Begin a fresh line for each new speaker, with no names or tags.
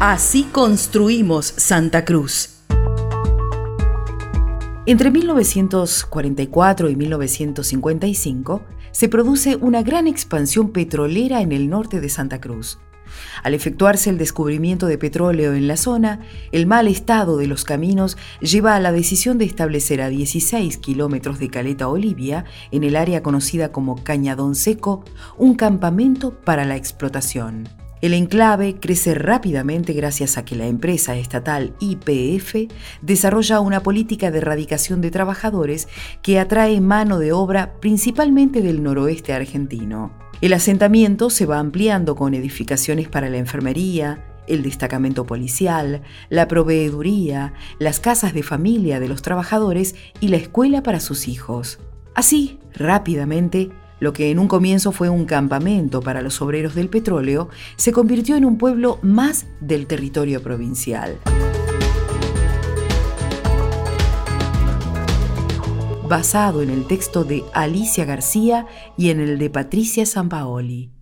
Así construimos Santa Cruz. Entre 1944 y 1955 se produce una gran expansión petrolera en el norte de Santa Cruz. Al efectuarse el descubrimiento de petróleo en la zona, el mal estado de los caminos lleva a la decisión de establecer a 16 kilómetros de Caleta Olivia, en el área conocida como Cañadón Seco, un campamento para la explotación. El enclave crece rápidamente gracias a que la empresa estatal IPF desarrolla una política de erradicación de trabajadores que atrae mano de obra principalmente del noroeste argentino. El asentamiento se va ampliando con edificaciones para la enfermería, el destacamento policial, la proveeduría, las casas de familia de los trabajadores y la escuela para sus hijos. Así, rápidamente, lo que en un comienzo fue un campamento para los obreros del petróleo, se convirtió en un pueblo más del territorio provincial. Basado en el texto de Alicia García y en el de Patricia Sampaoli.